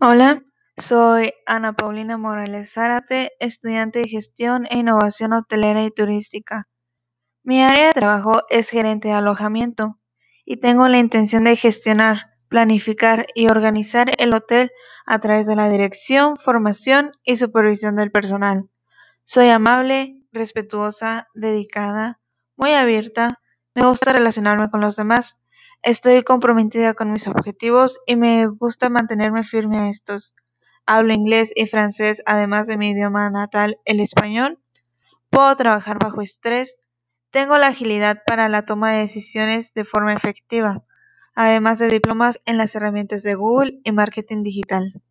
Hola, soy Ana Paulina Morales Zárate, estudiante de Gestión e Innovación Hotelera y Turística. Mi área de trabajo es gerente de alojamiento y tengo la intención de gestionar, planificar y organizar el hotel a través de la dirección, formación y supervisión del personal. Soy amable, respetuosa, dedicada, muy abierta, me gusta relacionarme con los demás Estoy comprometida con mis objetivos y me gusta mantenerme firme a estos. Hablo inglés y francés además de mi idioma natal, el español. Puedo trabajar bajo estrés. Tengo la agilidad para la toma de decisiones de forma efectiva, además de diplomas en las herramientas de Google y marketing digital.